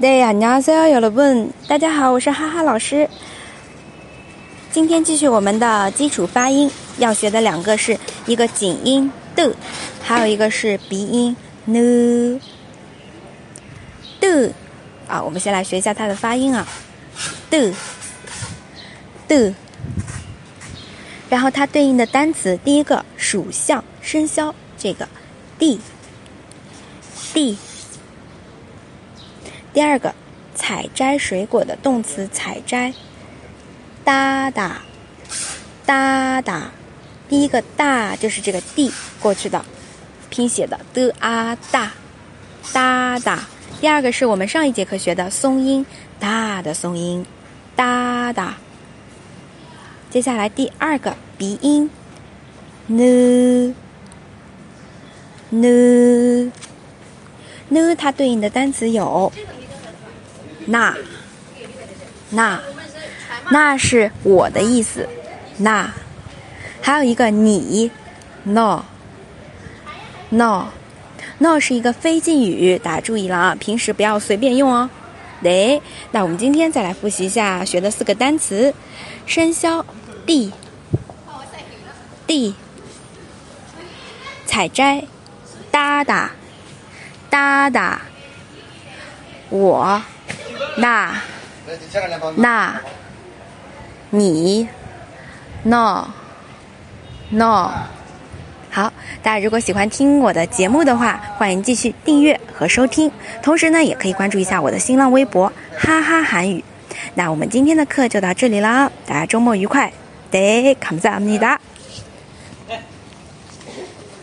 对呀，你好，所有的问，大家好，我是哈哈老师。今天继续我们的基础发音，要学的两个是一个紧音的，还有一个是鼻音呢的。啊，我们先来学一下它的发音啊，的的。然后它对应的单词，第一个属相生肖，这个 d d。第二个，采摘水果的动词采摘，哒哒，哒哒。第一个大就是这个 d 过去的拼写的的啊大，哒哒。第二个是我们上一节课学的松音大的松音，哒哒。接下来第二个鼻音，n n n，它对应的单词有。那，那，那是我的意思。那，还有一个你，no，no，no 是一个非敬语，大家注意了啊，平时不要随便用哦。对，那我们今天再来复习一下学的四个单词：生肖 d，d，采摘哒哒，哒哒，我。那，那，你，no，no，好，大家如果喜欢听我的节目的话，欢迎继续订阅和收听，同时呢，也可以关注一下我的新浪微博哈哈韩语。那我们今天的课就到这里啦，大家周末愉快，得，감사합니다